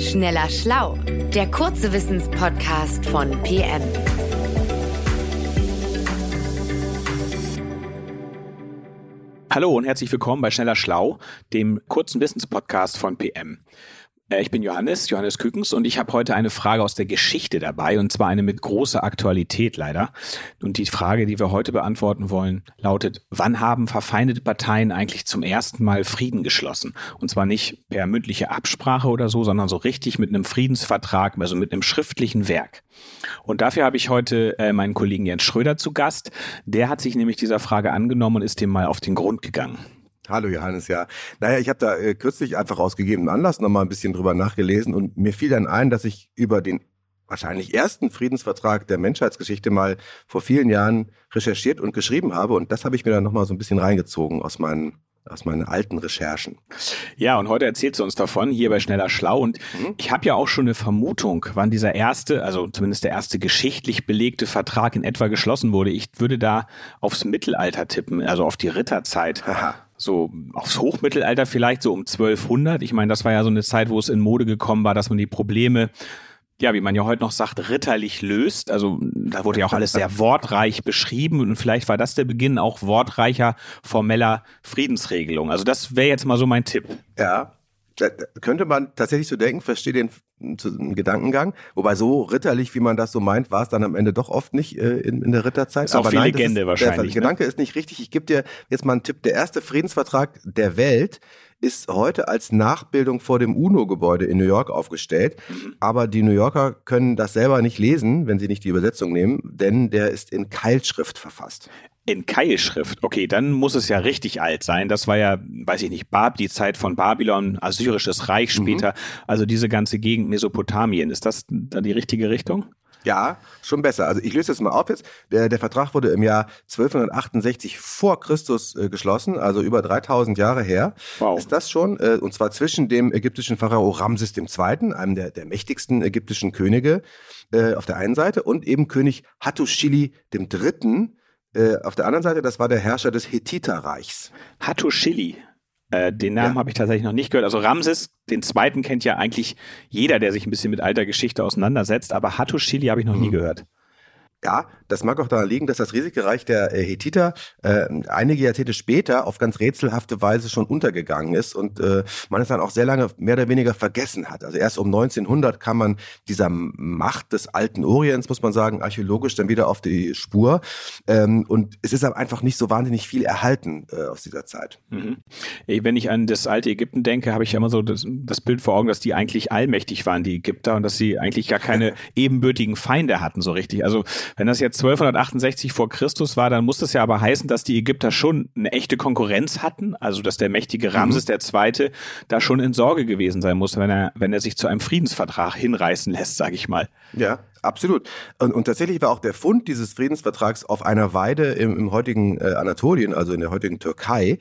Schneller Schlau, der kurze Wissenspodcast von PM. Hallo und herzlich willkommen bei Schneller Schlau, dem kurzen Wissenspodcast von PM. Äh, ich bin Johannes, Johannes Kükens und ich habe heute eine Frage aus der Geschichte dabei und zwar eine mit großer Aktualität leider. Und die Frage, die wir heute beantworten wollen, lautet, wann haben verfeindete Parteien eigentlich zum ersten Mal Frieden geschlossen? Und zwar nicht per mündliche Absprache oder so, sondern so richtig mit einem Friedensvertrag, also mit einem schriftlichen Werk. Und dafür habe ich heute äh, meinen Kollegen Jens Schröder zu Gast. Der hat sich nämlich dieser Frage angenommen und ist dem mal auf den Grund gegangen. Hallo Johannes, ja. Naja, ich habe da äh, kürzlich einfach aus gegebenem Anlass nochmal ein bisschen drüber nachgelesen und mir fiel dann ein, dass ich über den wahrscheinlich ersten Friedensvertrag der Menschheitsgeschichte mal vor vielen Jahren recherchiert und geschrieben habe und das habe ich mir dann nochmal so ein bisschen reingezogen aus meinen aus meinen alten Recherchen. Ja, und heute erzählt sie uns davon, hier bei Schneller Schlau. Und mhm. ich habe ja auch schon eine Vermutung, wann dieser erste, also zumindest der erste geschichtlich belegte Vertrag in etwa geschlossen wurde. Ich würde da aufs Mittelalter tippen, also auf die Ritterzeit. Aha so aufs Hochmittelalter vielleicht so um 1200. Ich meine, das war ja so eine Zeit, wo es in Mode gekommen war, dass man die Probleme ja, wie man ja heute noch sagt, ritterlich löst. Also da wurde ja auch alles sehr wortreich beschrieben und vielleicht war das der Beginn auch wortreicher formeller Friedensregelung. Also das wäre jetzt mal so mein Tipp. Ja, könnte man tatsächlich so denken, verstehe den Gedankengang. Wobei so ritterlich, wie man das so meint, war es dann am Ende doch oft nicht äh, in, in der Ritterzeit. Ist auch Aber viel nein, Legende ist, wahrscheinlich. Der ne? Gedanke ist nicht richtig. Ich gebe dir jetzt mal einen Tipp. Der erste Friedensvertrag der Welt ist heute als Nachbildung vor dem UNO-Gebäude in New York aufgestellt. Mhm. Aber die New Yorker können das selber nicht lesen, wenn sie nicht die Übersetzung nehmen, denn der ist in Keilschrift verfasst. In Keilschrift. Okay, dann muss es ja richtig alt sein. Das war ja, weiß ich nicht, Bab, die Zeit von Babylon, Assyrisches Reich später. Mhm. Also diese ganze Gegend Mesopotamien. Ist das dann die richtige Richtung? Ja, schon besser. Also ich löse das mal auf jetzt. Der, der Vertrag wurde im Jahr 1268 vor Christus äh, geschlossen, also über 3000 Jahre her. Wow. Ist das schon? Äh, und zwar zwischen dem ägyptischen Pharao Ramses II., einem der, der mächtigsten ägyptischen Könige, äh, auf der einen Seite, und eben König Hattuschili III., äh, auf der anderen Seite, das war der Herrscher des Hethiterreichs. Hattuschili. Äh, den Namen ja. habe ich tatsächlich noch nicht gehört. Also Ramses, den zweiten kennt ja eigentlich jeder, der sich ein bisschen mit alter Geschichte auseinandersetzt, aber Hattuschili habe ich noch nie mhm. gehört. Ja, das mag auch daran liegen, dass das Riesiggereich der äh, Hethiter äh, einige Jahrzehnte später auf ganz rätselhafte Weise schon untergegangen ist und äh, man es dann auch sehr lange mehr oder weniger vergessen hat. Also erst um 1900 kam man dieser Macht des alten Orients, muss man sagen, archäologisch dann wieder auf die Spur ähm, und es ist aber einfach nicht so wahnsinnig viel erhalten äh, aus dieser Zeit. Mhm. Wenn ich an das alte Ägypten denke, habe ich ja immer so das, das Bild vor Augen, dass die eigentlich allmächtig waren, die Ägypter, und dass sie eigentlich gar keine ebenbürtigen Feinde hatten so richtig. Also wenn das jetzt 1268 vor Christus war, dann muss das ja aber heißen, dass die Ägypter schon eine echte Konkurrenz hatten, also dass der mächtige mhm. Ramses mhm. II. da schon in Sorge gewesen sein muss, wenn er, wenn er sich zu einem Friedensvertrag hinreißen lässt, sage ich mal. Ja, absolut. Und, und, tatsächlich war auch der Fund dieses Friedensvertrags auf einer Weide im, im heutigen äh, Anatolien, also in der heutigen Türkei,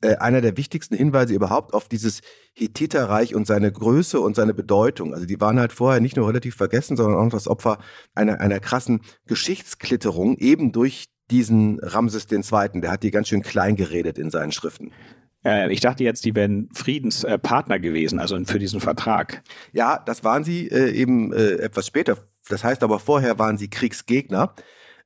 äh, einer der wichtigsten Hinweise überhaupt auf dieses Hittiterreich und seine Größe und seine Bedeutung. Also die waren halt vorher nicht nur relativ vergessen, sondern auch das Opfer einer, einer krassen Geschichtsklitterung, eben durch diesen Ramses II. Der hat die ganz schön klein geredet in seinen Schriften. Äh, ich dachte jetzt, die wären Friedenspartner gewesen, also für diesen Vertrag. Ja, das waren sie äh, eben äh, etwas später. Das heißt aber vorher waren sie Kriegsgegner.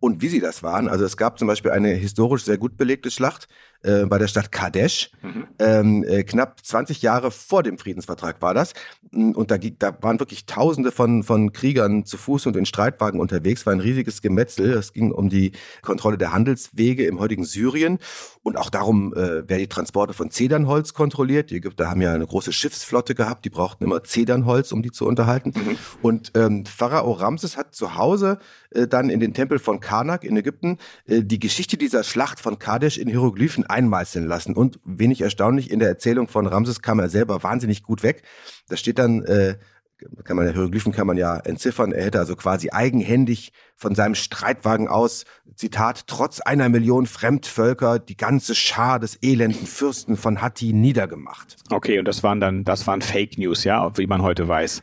Und wie sie das waren, also es gab zum Beispiel eine historisch sehr gut belegte Schlacht äh, bei der Stadt Kadesh. Mhm. Ähm, äh, knapp 20 Jahre vor dem Friedensvertrag war das. Mm, und da, da waren wirklich Tausende von, von Kriegern zu Fuß und in Streitwagen unterwegs. War ein riesiges Gemetzel. Es ging um die Kontrolle der Handelswege im heutigen Syrien und auch darum, äh, wer die Transporte von Zedernholz kontrolliert. Die Ägypter haben ja eine große Schiffsflotte gehabt. Die brauchten immer Zedernholz, um die zu unterhalten. Mhm. Und ähm, Pharao Ramses hat zu Hause äh, dann in den Tempel von Karnak in Ägypten äh, die Geschichte dieser Schlacht von Kadesh in Hieroglyphen einmeißeln lassen. Und wenig erstaunlich, in der Erzählung von Ramses kam er selber wahnsinnig gut weg. Da steht dann, äh, kann man Hieroglyphen kann man ja entziffern. Er hätte also quasi eigenhändig von seinem Streitwagen aus, Zitat, trotz einer Million Fremdvölker die ganze Schar des elenden Fürsten von Hatti niedergemacht. Okay, und das waren dann, das waren Fake News, ja, wie man heute weiß.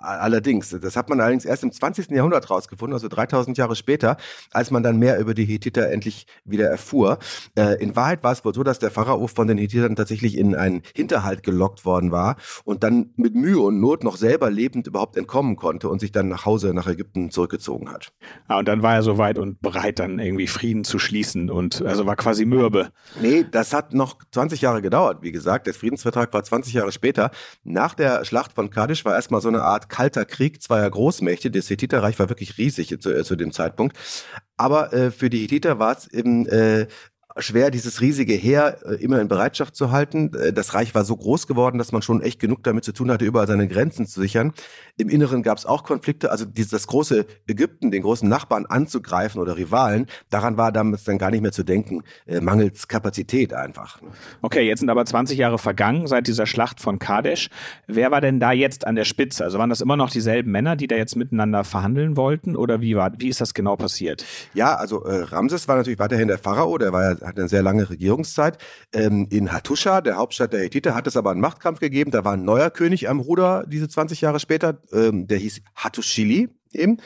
Allerdings, das hat man allerdings erst im 20. Jahrhundert rausgefunden, also 3000 Jahre später, als man dann mehr über die Hethiter endlich wieder erfuhr. Äh, in Wahrheit war es wohl so, dass der Pharao von den Hethitern tatsächlich in einen Hinterhalt gelockt worden war und dann mit Mühe und Not noch selber lebend überhaupt entkommen konnte und sich dann nach Hause nach Ägypten zurückgezogen hat. Ah, und dann war er soweit und bereit, dann irgendwie Frieden zu schließen und also war quasi mürbe. Nee, das hat noch 20 Jahre gedauert, wie gesagt. Der Friedensvertrag war 20 Jahre später. Nach der Schlacht von Kadesh war erstmal so eine Art kalter Krieg zweier Großmächte. Das Hethiterreich war wirklich riesig zu, äh, zu dem Zeitpunkt. Aber äh, für die Hethiter war es eben äh, schwer, dieses riesige Heer äh, immer in Bereitschaft zu halten. Äh, das Reich war so groß geworden, dass man schon echt genug damit zu tun hatte, überall seine Grenzen zu sichern. Im Inneren gab es auch Konflikte, also dieses, das große Ägypten, den großen Nachbarn anzugreifen oder Rivalen, daran war damals dann gar nicht mehr zu denken, äh, mangels Kapazität einfach. Okay, jetzt sind aber 20 Jahre vergangen seit dieser Schlacht von Kadesh. Wer war denn da jetzt an der Spitze? Also waren das immer noch dieselben Männer, die da jetzt miteinander verhandeln wollten oder wie war, wie ist das genau passiert? Ja, also äh, Ramses war natürlich weiterhin der Pharao, der war ja hat eine sehr lange Regierungszeit. Ähm, in Hattusha, der Hauptstadt der Hethiter, hat es aber einen Machtkampf gegeben. Da war ein neuer König am Ruder, diese 20 Jahre später. Ähm, der hieß Hattushili eben.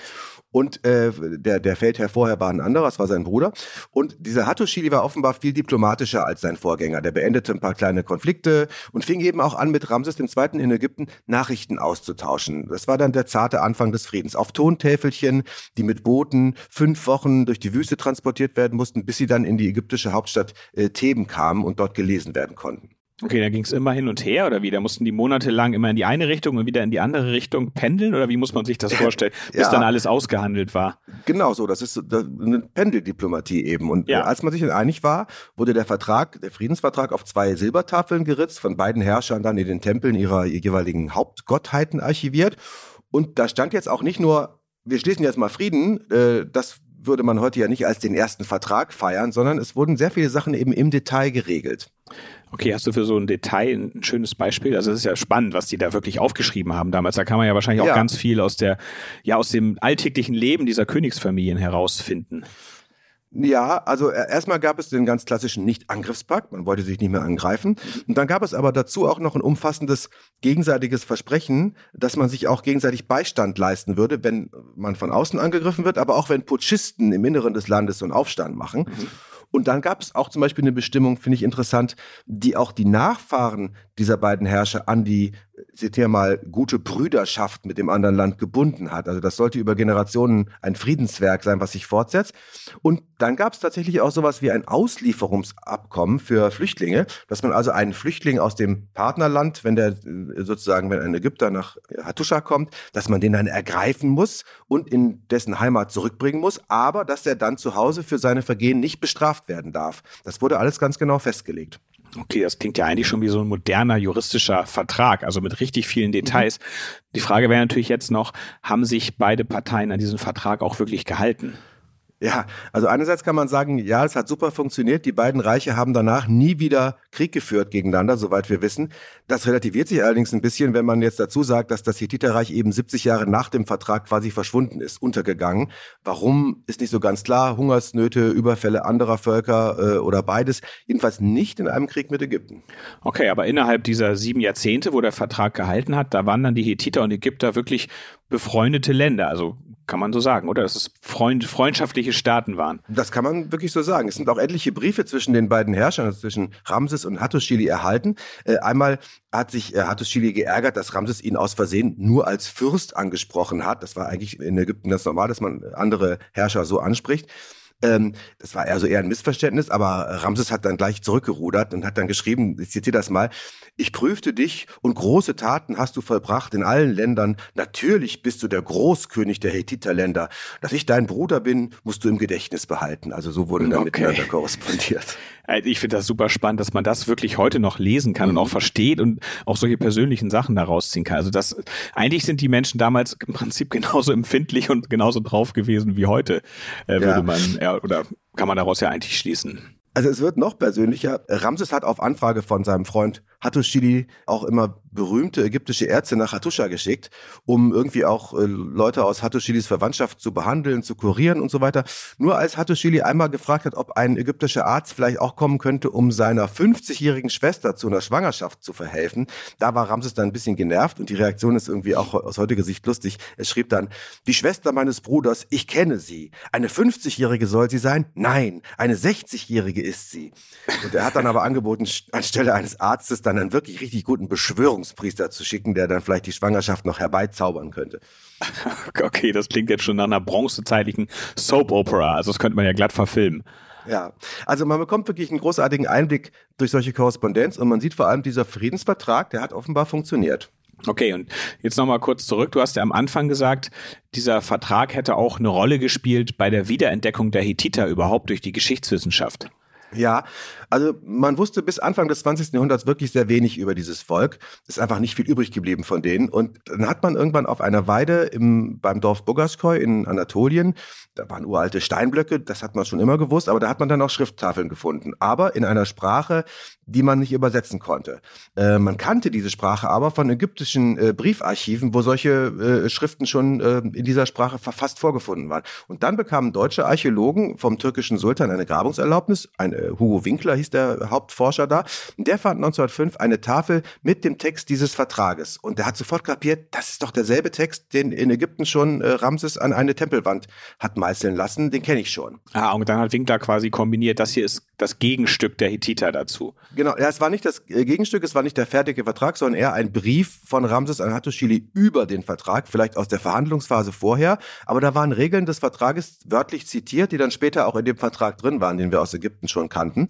Und äh, der, der Feldherr vorher war ein anderer, das war sein Bruder. Und dieser Hattushili war offenbar viel diplomatischer als sein Vorgänger. Der beendete ein paar kleine Konflikte und fing eben auch an, mit Ramses II. in Ägypten Nachrichten auszutauschen. Das war dann der zarte Anfang des Friedens. Auf Tontäfelchen, die mit Booten fünf Wochen durch die Wüste transportiert werden mussten, bis sie dann in die ägyptische Hauptstadt äh, Theben kamen und dort gelesen werden konnten. Okay, da ging es immer hin und her oder wie? Da mussten die monatelang immer in die eine Richtung und wieder in die andere Richtung pendeln oder wie muss man sich das vorstellen, bis ja. dann alles ausgehandelt war? Genau so, das ist eine Pendeldiplomatie eben. Und ja. als man sich dann einig war, wurde der Vertrag, der Friedensvertrag auf zwei Silbertafeln geritzt, von beiden Herrschern dann in den Tempeln ihrer jeweiligen Hauptgottheiten archiviert. Und da stand jetzt auch nicht nur, wir schließen jetzt mal Frieden, äh, das würde man heute ja nicht als den ersten Vertrag feiern, sondern es wurden sehr viele Sachen eben im Detail geregelt. Okay, hast du für so ein Detail ein schönes Beispiel? Also es ist ja spannend, was die da wirklich aufgeschrieben haben damals. Da kann man ja wahrscheinlich auch ja. ganz viel aus der, ja, aus dem alltäglichen Leben dieser Königsfamilien herausfinden. Ja, also erstmal gab es den ganz klassischen Nicht-Angriffspakt, man wollte sich nicht mehr angreifen. Und dann gab es aber dazu auch noch ein umfassendes gegenseitiges Versprechen, dass man sich auch gegenseitig Beistand leisten würde, wenn man von außen angegriffen wird, aber auch wenn Putschisten im Inneren des Landes so einen Aufstand machen. Mhm. Und dann gab es auch zum Beispiel eine Bestimmung, finde ich interessant, die auch die Nachfahren dieser beiden Herrscher an die, zitiere mal, gute Brüderschaft mit dem anderen Land gebunden hat. Also das sollte über Generationen ein Friedenswerk sein, was sich fortsetzt. Und dann gab es tatsächlich auch sowas wie ein Auslieferungsabkommen für Flüchtlinge, dass man also einen Flüchtling aus dem Partnerland, wenn der äh, sozusagen, wenn ein Ägypter nach Hattusha kommt, dass man den dann ergreifen muss und in dessen Heimat zurückbringen muss, aber dass er dann zu Hause für seine Vergehen nicht bestraft werden darf. Das wurde alles ganz genau festgelegt. Okay, das klingt ja eigentlich schon wie so ein moderner juristischer Vertrag, also mit richtig vielen Details. Mhm. Die Frage wäre natürlich jetzt noch, haben sich beide Parteien an diesen Vertrag auch wirklich gehalten? Ja, also einerseits kann man sagen, ja, es hat super funktioniert. Die beiden Reiche haben danach nie wieder Krieg geführt gegeneinander, soweit wir wissen. Das relativiert sich allerdings ein bisschen, wenn man jetzt dazu sagt, dass das Hethiterreich eben 70 Jahre nach dem Vertrag quasi verschwunden ist, untergegangen. Warum ist nicht so ganz klar. Hungersnöte, Überfälle anderer Völker äh, oder beides. Jedenfalls nicht in einem Krieg mit Ägypten. Okay, aber innerhalb dieser sieben Jahrzehnte, wo der Vertrag gehalten hat, da waren dann die Hethiter und Ägypter wirklich befreundete Länder. Also kann man so sagen, oder? Dass es Freund, freundschaftliche Staaten waren. Das kann man wirklich so sagen. Es sind auch etliche Briefe zwischen den beiden Herrschern, also zwischen Ramses und Hattusili erhalten. Äh, einmal hat sich äh, Hattusili geärgert, dass Ramses ihn aus Versehen nur als Fürst angesprochen hat. Das war eigentlich in Ägypten ganz normal, dass man andere Herrscher so anspricht. Ähm, das war also eher ein Missverständnis, aber Ramses hat dann gleich zurückgerudert und hat dann geschrieben, ich zitiere das mal, ich prüfte dich und große Taten hast du vollbracht in allen Ländern. Natürlich bist du der Großkönig der Hethiterländer. Dass ich dein Bruder bin, musst du im Gedächtnis behalten. Also so wurde dann okay. miteinander korrespondiert. Also ich finde das super spannend, dass man das wirklich heute noch lesen kann mhm. und auch versteht und auch solche persönlichen Sachen daraus ziehen kann. Also das, eigentlich sind die Menschen damals im Prinzip genauso empfindlich und genauso drauf gewesen wie heute, äh, würde ja. man, ja, oder kann man daraus ja eigentlich schließen. Also es wird noch persönlicher. Ramses hat auf Anfrage von seinem Freund Hattuschili auch immer berühmte ägyptische Ärzte nach Hattusha geschickt, um irgendwie auch äh, Leute aus Hattuschilis Verwandtschaft zu behandeln, zu kurieren und so weiter. Nur als Hattuschili einmal gefragt hat, ob ein ägyptischer Arzt vielleicht auch kommen könnte, um seiner 50-jährigen Schwester zu einer Schwangerschaft zu verhelfen, da war Ramses dann ein bisschen genervt und die Reaktion ist irgendwie auch aus heutiger Sicht lustig. Er schrieb dann, die Schwester meines Bruders, ich kenne sie. Eine 50-jährige soll sie sein? Nein, eine 60-jährige ist sie. Und er hat dann aber angeboten, anstelle eines Arztes dann einen wirklich richtig guten Beschwörungspriester zu schicken, der dann vielleicht die Schwangerschaft noch herbeizaubern könnte. Okay, das klingt jetzt schon nach einer bronzezeitlichen Soap Opera. Also das könnte man ja glatt verfilmen. Ja, also man bekommt wirklich einen großartigen Einblick durch solche Korrespondenz und man sieht vor allem dieser Friedensvertrag, der hat offenbar funktioniert. Okay, und jetzt nochmal kurz zurück. Du hast ja am Anfang gesagt, dieser Vertrag hätte auch eine Rolle gespielt bei der Wiederentdeckung der Hethiter überhaupt durch die Geschichtswissenschaft. Ja, also man wusste bis Anfang des 20. Jahrhunderts wirklich sehr wenig über dieses Volk. Ist einfach nicht viel übrig geblieben von denen. Und dann hat man irgendwann auf einer Weide im, beim Dorf Bogaskoi in Anatolien, da waren uralte Steinblöcke, das hat man schon immer gewusst, aber da hat man dann auch Schrifttafeln gefunden. Aber in einer Sprache, die man nicht übersetzen konnte. Äh, man kannte diese Sprache aber von ägyptischen äh, Briefarchiven, wo solche äh, Schriften schon äh, in dieser Sprache verfasst vorgefunden waren. Und dann bekamen deutsche Archäologen vom türkischen Sultan eine Grabungserlaubnis. Ein, äh, Hugo Winkler hieß der Hauptforscher da. Und der fand 1905 eine Tafel mit dem Text dieses Vertrages. Und der hat sofort kapiert, das ist doch derselbe Text, den in Ägypten schon äh, Ramses an eine Tempelwand hat meißeln lassen. Den kenne ich schon. Ah, und dann hat Winkler quasi kombiniert, das hier ist das Gegenstück der Hittiter dazu. Genau, ja, es war nicht das äh, Gegenstück, es war nicht der fertige Vertrag, sondern eher ein Brief von Ramses an Hattuschili über den Vertrag, vielleicht aus der Verhandlungsphase vorher. Aber da waren Regeln des Vertrages wörtlich zitiert, die dann später auch in dem Vertrag drin waren, den wir aus Ägypten schon kannten.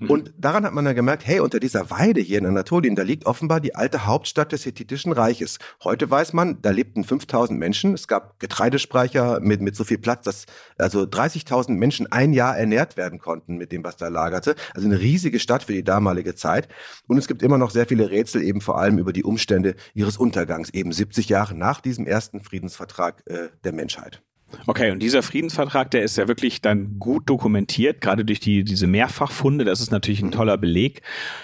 Mhm. Und daran hat man dann gemerkt, hey, unter dieser Weide hier in Anatolien, da liegt offenbar die alte Hauptstadt des Hethitischen Reiches. Heute weiß man, da lebten 5000 Menschen. Es gab Getreidespeicher mit, mit so viel Platz, dass also 30.000 Menschen ein Jahr ernährt werden konnten mit dem, was da lagerte. Also eine riesige Stadt für die damalige Zeit. Und es gibt immer noch sehr viele Rätsel, eben vor allem über die Umstände ihres Untergangs, eben 70 Jahre nach diesem ersten Friedensvertrag äh, der Menschheit. Okay, und dieser Friedensvertrag, der ist ja wirklich dann gut dokumentiert, gerade durch die, diese Mehrfachfunde. Das ist natürlich ein mhm. toller Beleg.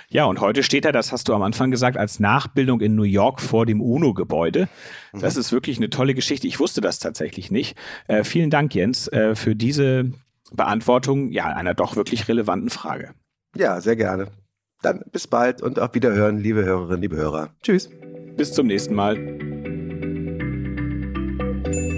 Ja, und heute steht er, das hast du am Anfang gesagt, als Nachbildung in New York vor dem UNO-Gebäude. Das mhm. ist wirklich eine tolle Geschichte. Ich wusste das tatsächlich nicht. Äh, vielen Dank, Jens, äh, für diese Beantwortung ja, einer doch wirklich relevanten Frage. Ja, sehr gerne. Dann bis bald und auf Wiederhören, liebe Hörerinnen, liebe Hörer. Tschüss. Bis zum nächsten Mal.